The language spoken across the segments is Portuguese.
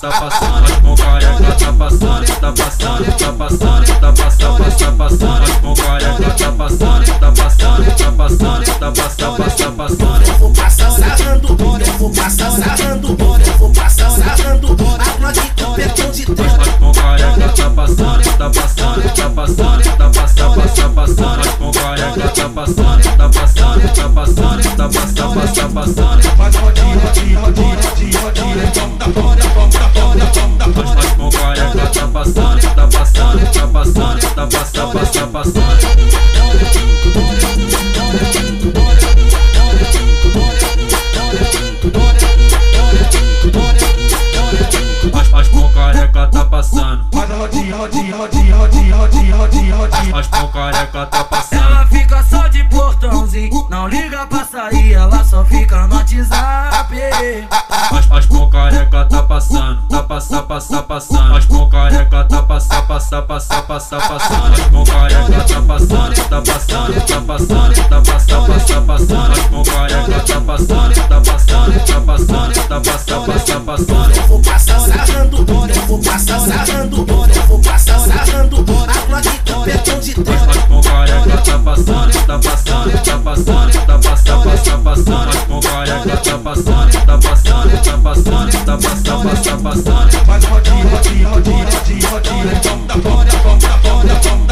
passa, passa, tapa, tapa, tapa, passa, passa, passa, passa, passando. As com careca tá passando, tá passando, tá passando, tá passa, passa, passando. As com careca tá passando, tá passando, tá passando, tá passa, passa, passando. Eu vou passar sarrando, eu vou passar sarrando, eu vou passar sarrando. A Glock com perdão de com careca tá passando, tá passando, tá passando, tá passa, passa, passando. As com careca tá passando, tá passando, tá passando, tá passando, tá passando. Vai no rodinho, rodinho, rodinho, rodinho, tá tom tá pone, tá da tá tom.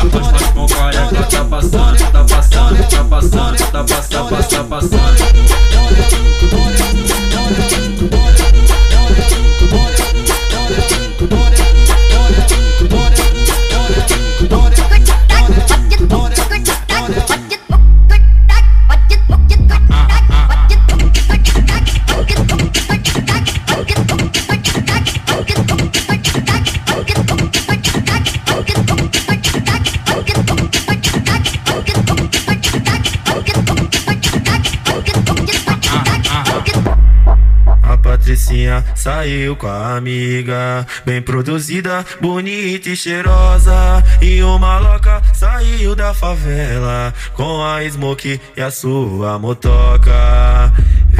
Saiu com a amiga, bem produzida, bonita e cheirosa. E o maloca saiu da favela com a Smoke e a sua motoca.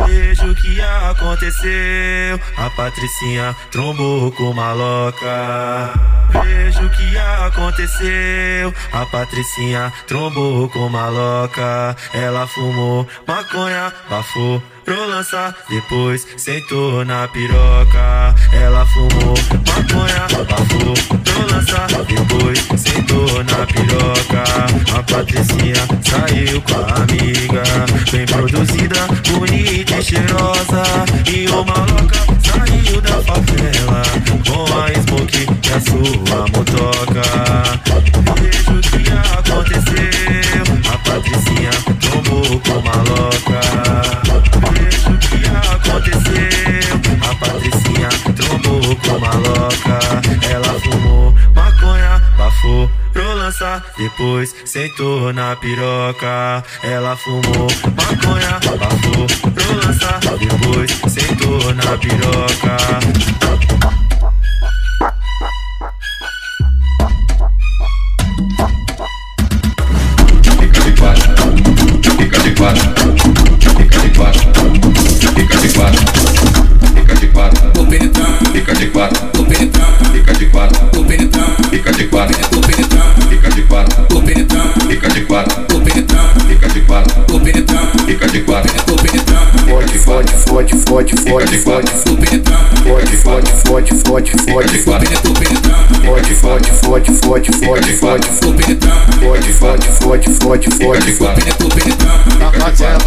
Vejo o que aconteceu. A Patricinha trombou com o maloca. Vejo o que aconteceu. A Patricinha trombou com o maloca. Ela fumou maconha, bafou pro lançar, depois sentou na piroca. Ela fumou maconha, bafou pro lançar, depois sentou na piroca. A Patricinha saiu com a amiga, bem produzida, bonita e cheirosa. E o maloca saiu da favela com a smoke e a sua motoca. Vejo o que aconteceu. A Patricinha tomou com maloca. Com maloca. Ela fumou maconha, bafou pro lançar. Depois sentou na piroca. Ela fumou maconha, bafou pro lançar. Depois sentou na piroca. voice. Fode, fode, fode, fode, fode, fode, fode, fode, fode, vou penetrar, vou penetrar, Taca tcheca,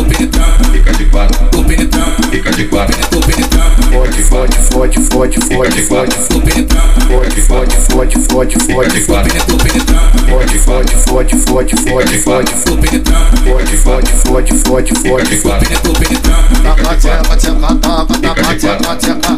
quatro, tô penetrando, fica de quatro, tô penetrando. Fode, fode, fode, fode, fode, fode. Fode, fode, fode, fode, fode, fode. Fode, fode, fode, fode, fode, fode. Fode, fode, fode, fode, fode, fode. tô penetrando. Taca tcheca, tcheca, taca, taca tcheca, tcheca,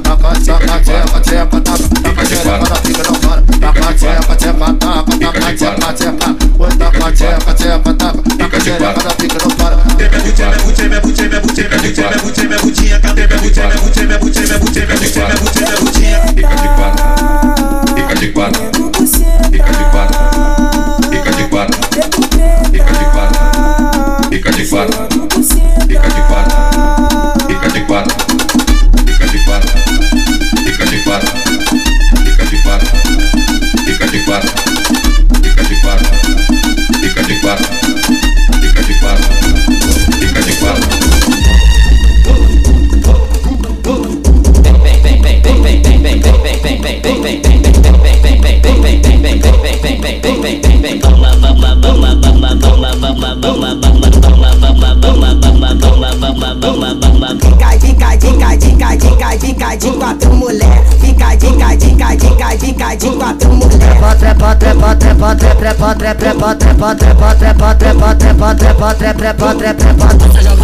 trepa, trepa, trepa, trepa.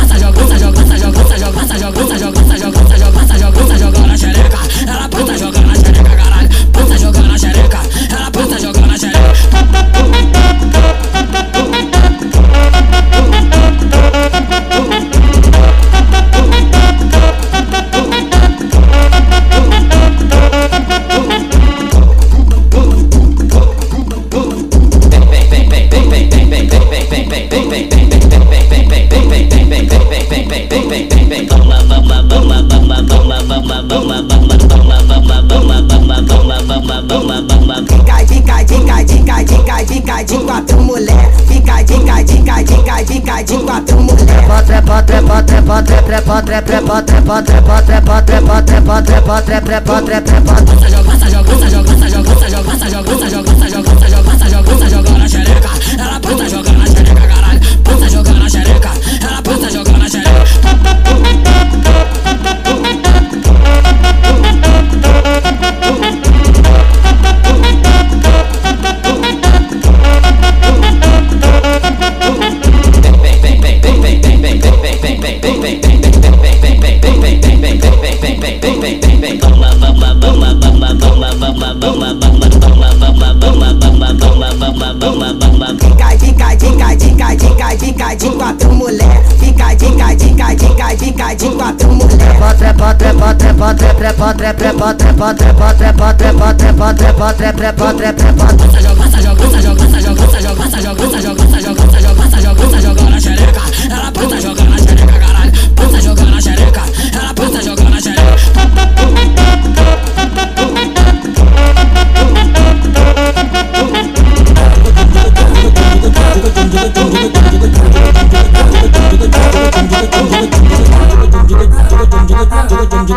Trepa, trepa, trepa,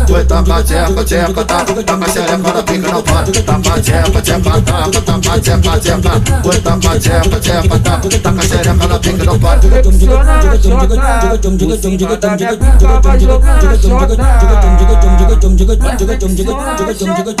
Tapa tapa tapa tapa, tapa xereca na pica no pano, tapa tapa tapa tá, tá patepa, tepa, bota patepa, tepa, tá, taca xereca na pica do pai. Flexiona na xota, por cima da minha pica vai jogar na xota. Flexiona na xota,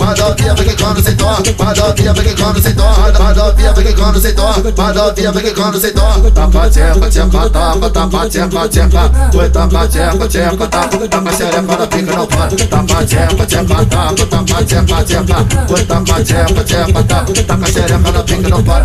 Madopia, porque quando se torna, Madopia, porque quando se torna, Madopia, porque quando se torna, cê toca, Madovia porque quando cê toca. Tapa tcheca, tcheca, tapa, tapa tcheca, tcheca. Oi, tapa tcheca, tcheca, tapa, tapa xereca na pica não para. Tapa tcheca, tcheca, tapa, tapa tcheca, tcheca. Oi, tapa tcheca, tcheca, tapa, tapa xereca na pica não para.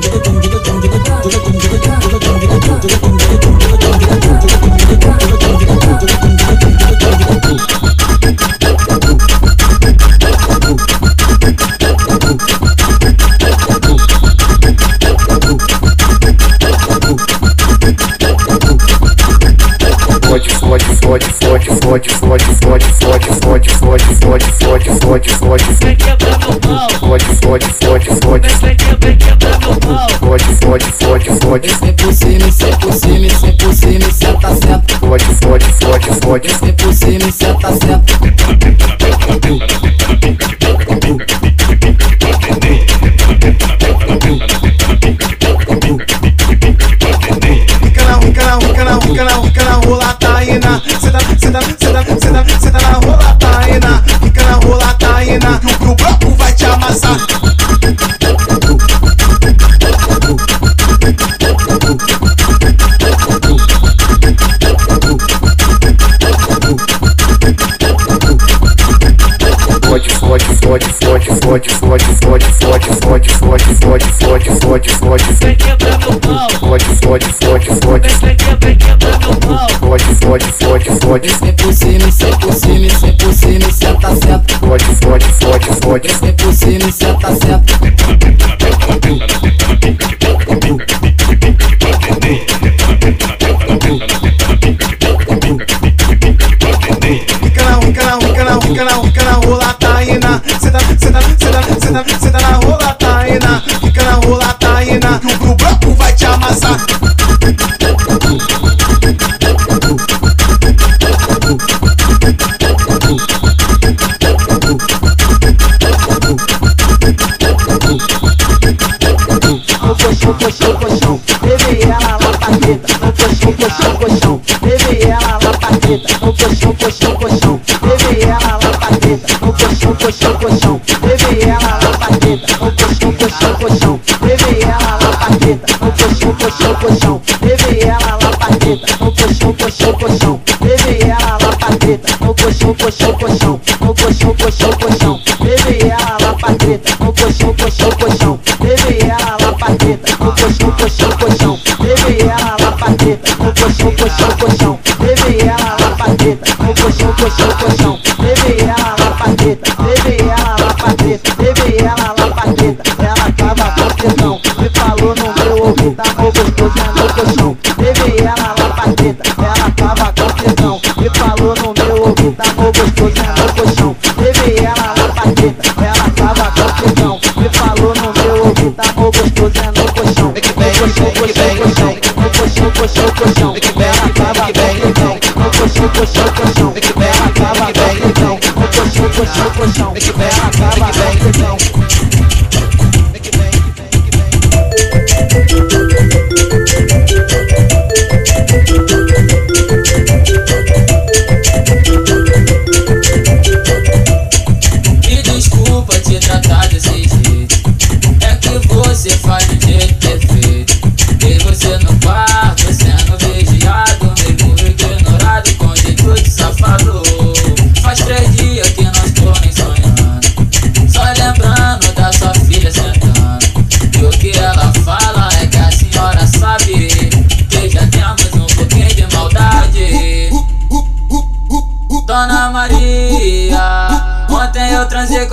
fode, fode, fode, fode, fode, fode, fode, fode, fode, fode, fode, Vem quebrar meu pau, fode, fode, fode, fode, vem quebrar, vem quebrar meu pau. fode, fode, fode, fode, Vem por cima, e senta por cima, e senta por cima, e senta, senta. fode, fode, fode, fode, Vem por cima, e senta, senta. Fica taína, senta, senta, senta, senta, senta na rola taína, fica na rola taína, que o grupo vai te amassar. Fode, fode, fode, fode, fode, fode, fode, fode, fode, fode, fode, fode, fode, fode, Vem quebrar meu pau, fode, fode, fode, fode, vem quebrar, meu pau. fode, fode, fode, fode, Vem por cima, e senta por cima, e senta por cima, e senta, senta. fode, fode, fode, fode, Vem por cima, e senta, senta. Fica na, fica na, fica na, fica na, fica na rola. Cê tá, cê tá, cê tá, cê tá, cê tá na rola taína. Fica na rola taína. Que o- que o bloco vai te amassar. Colchão, colchão. Levei ela lá pra dentro. No colchão, colchão, colchão. Levei ela lá pra. No colchão, colchão, colchão. Levei ela lá pra o coxão coxão colchão, ela lá pateta, o colchão, coxão colchão, levei ela na pateta, o colchão, colchão, colchão, ela lá pateta, o colchão, coxão colchão, ela na pateta, o colchão, colchão, colchão, ela lá pateta, o colchão, coxão colchão, levei ela na pateta, o colchão, colchão, ela na pateta, o colchão, colchão, colchão, ela é. Levei ela lá pra treta, ela tava com tesão, me falou no meu ouvido, tá bom gostoso é no colchão. Levei ela lá pra treta, ela tava com tesão, me falou no meu ouvido, tá bom gostoso é no colchão. No colchão, colchão, colchão, no colchão, colchão, colchão. Ela tava com tesão, colchão, colchão, colchão. Ela tava com tesão, colchão, colchão, colchão. Ela tava com tesão.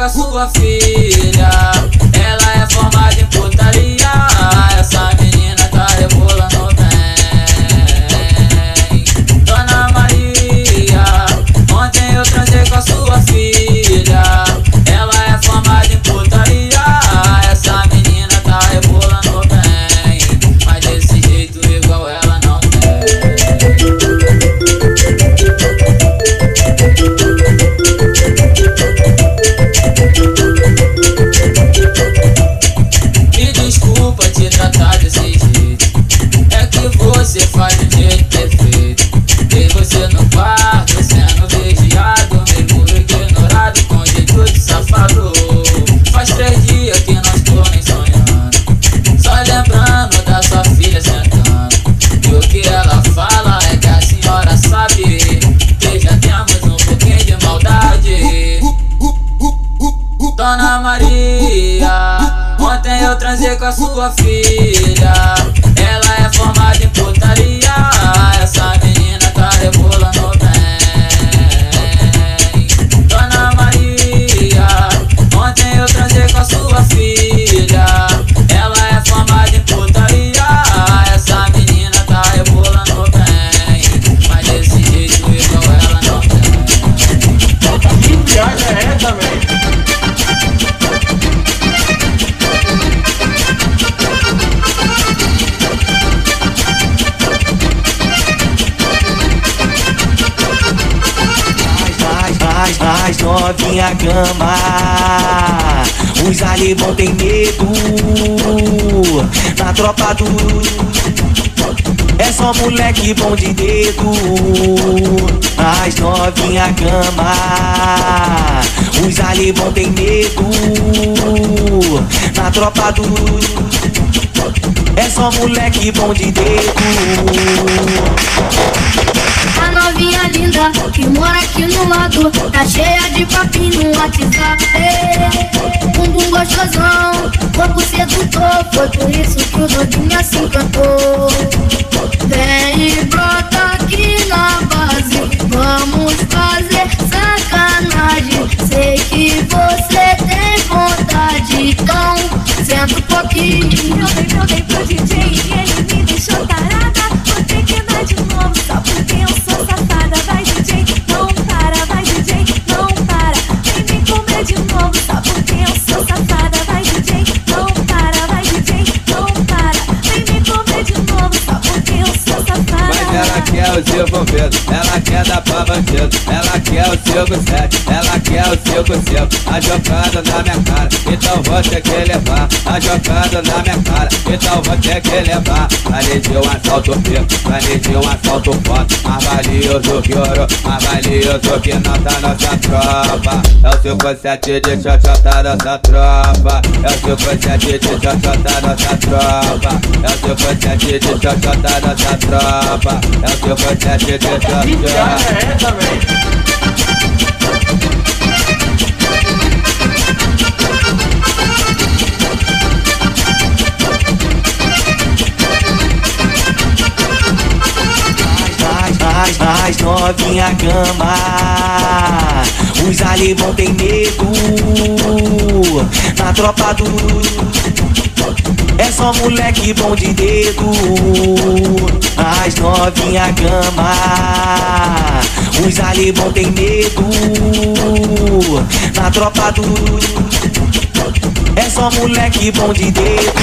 Sua filha. Os alemão tem medo. Na tropa do É só moleque bom de dedo. As novinha cama. Os alemão tem medo. Na tropa do É só moleque bom de dedo mora aqui no lado Tá cheia de papinho no WhatsApp Bumbum gostosão, corpo sedutor Foi por isso que o doidinho assim cantou Vem e brota aqui na base Vamos fazer sacanagem Sei que você tem vontade Então senta um pouquinho Eu dei, eu pro DJ e ele me deixou tarada. Vou ter que dar de novo só porque eu sou safada. Desenvolvido, ela quer dar pra bandido, ela quer o 57, ela quer o 55, a jogada na minha cara, então vou ter que levar, a jogada na minha cara, então vou ter que levar, de um assalto pico, de um assalto forte, mais valioso que ouro, mais valioso que não tá nossa tropa, é o 57 de xoxota nossa tropa, é o 57 de xoxota nossa tropa, é o 57 de xoxota nossa tropa, é o 57 de xoxota. Que é essa, velho? As, as novinha cama. Os alemão tem medo. Na tropa do É só moleque bom de dedo. As novinha gama Os alemão tem medo. Na tropa do É só moleque bom de dedo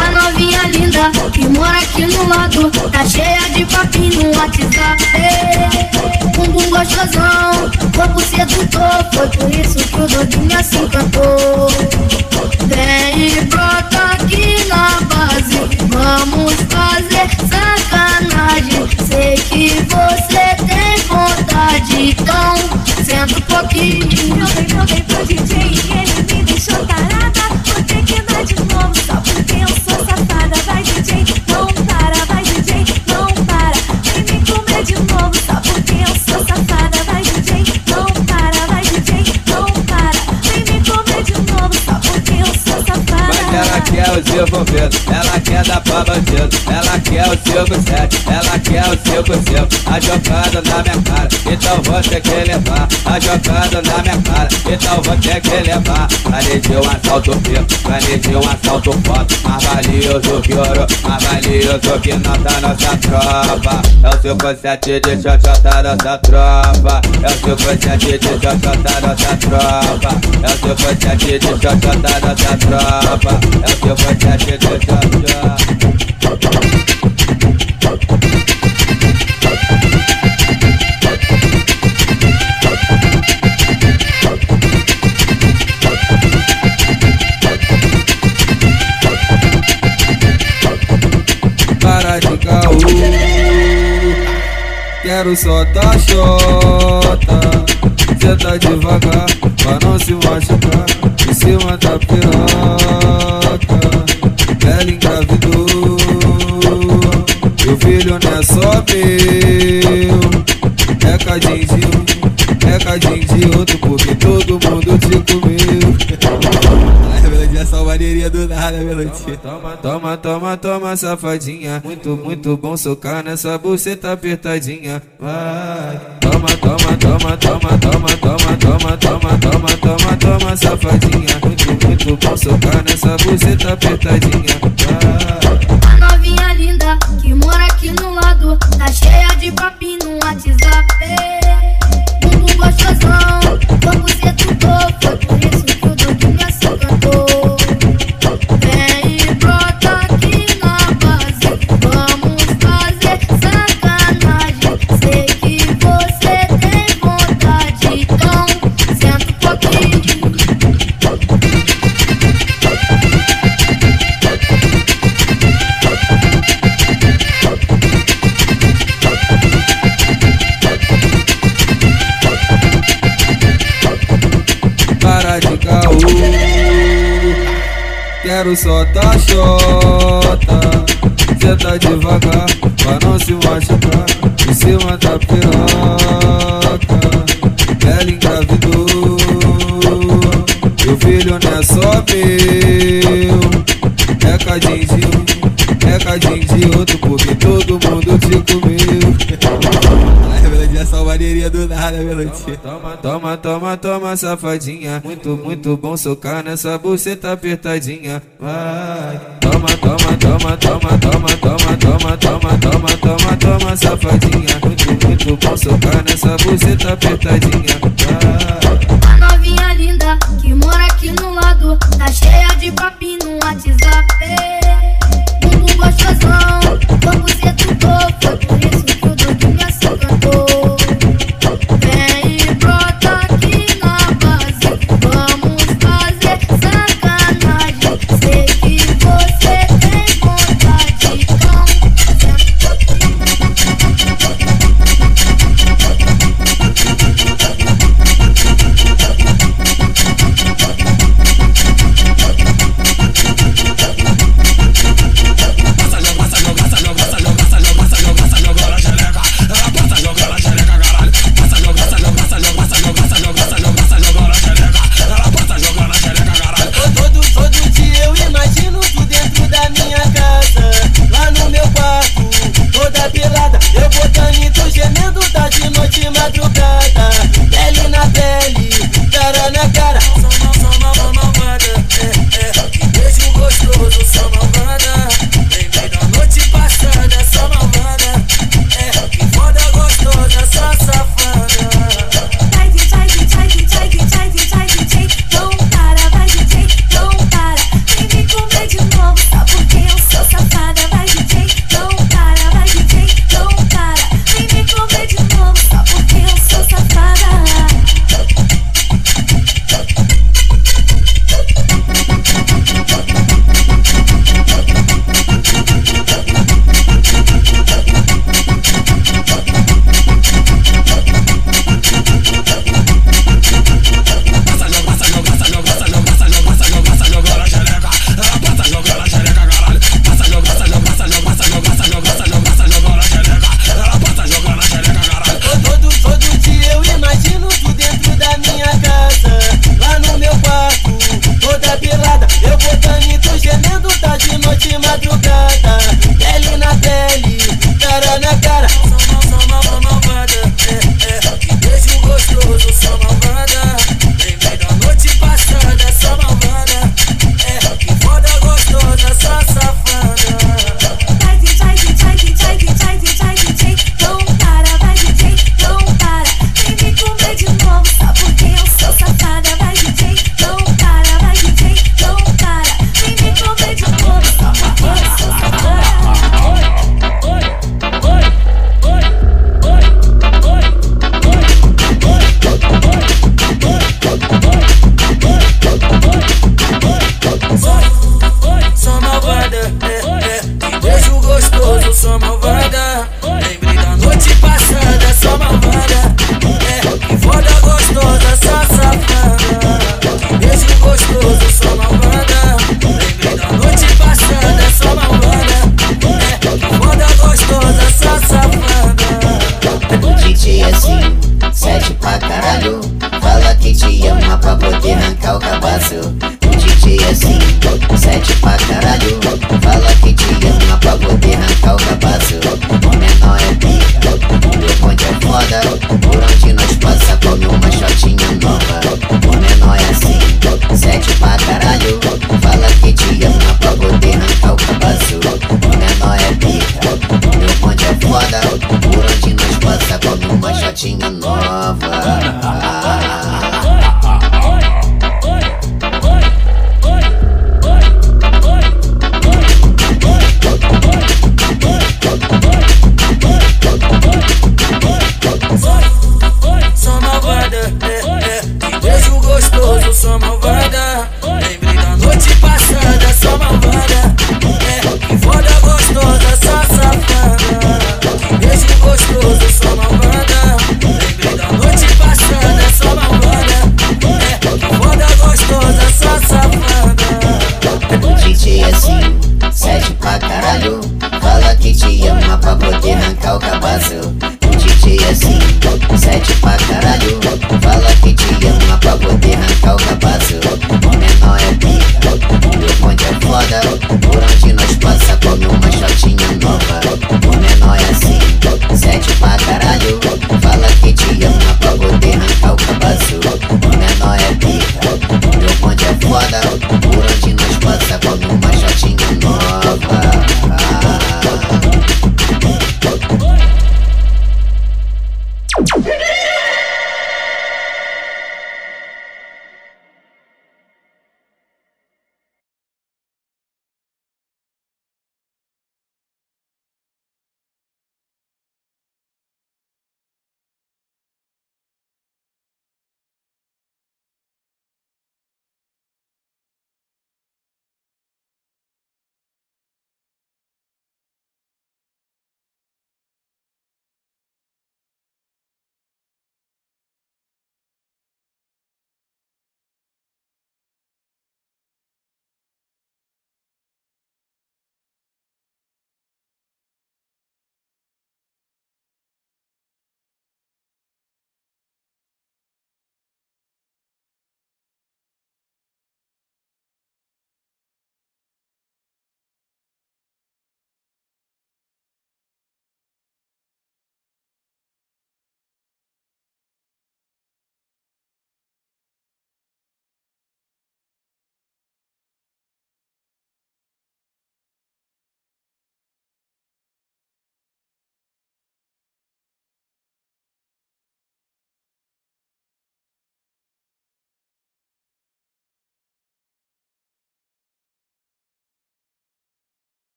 A novinha linda que mora aqui no lado Tá cheia de papinho no WhatsApp. Bumbum gostosão, corpo sedutor Foi por isso que o doidinho assim cantou. Vem e brota aqui na base Vamos fazer sacanagem. Sei que você tem vontade Então senta um pouquinho. Dei, eu dei pro DJ devolvendo. Ela quer dar pra bandido. Ela quer o 57, ela quer o 55 A jogada na minha cara, então vou ter que levar. A jogada na minha cara, então vou ter que levar. Planejei um assalto pico, planejei um assalto foto. Mais que ouro, mais que nota nossa tropa. É o 57 de xoxota nossa tropa. É o 57 de xoxota nossa tropa. É o 57 de xoxota nossa tropa. É o 57 de xoxota Para de caô. Quero só dar xota Senta devagar pra não se machucar. Em cima da piroca Ela engravidou. Meu filho não é só meu. É cadinho de um, é cadinho de outro Porque todo mundo te comeu Essa maneirinha do nada, melodia Toma, toma, toma, toma, safadinha Muito, muito bom socar nessa buceta apertadinha Vai Toma, toma, toma, toma, toma, toma, toma, toma, toma, toma, toma, safadinha Muito, muito bom socar nessa buceta apertadinha Vai A novinha linda que mora aqui no lado Tá cheia de papinho no WhatsApp Bumbum gostosão, corpo sedutor Foi por isso Quero só dar xota Senta devagar pra não se machucar. Em cima da piroca Ela engravidou. Meu filho não é só meu. É cadinho de um, é cadinho de outro Porque todo mundo te comeu do nada, melodia Toma, toma, toma, toma, safadinha Muito, muito bom socar nessa buceta apertadinha Vai Toma, toma, toma, toma, toma, toma, toma, toma, toma, toma, toma, safadinha Muito, muito bom socar nessa buceta apertadinha Vai A novinha linda que mora aqui no lado Tá cheia de papinho no WhatsApp Bumbum gostosão, corpo sedutor Foi por isso que o te amava, vou te arrancar o cabaço. DJ assim, sete pra caralho. Fala que te ama pra poder arrancar o cabaço. O menor é pica, o meu bonde é foda. Por onde nós passa como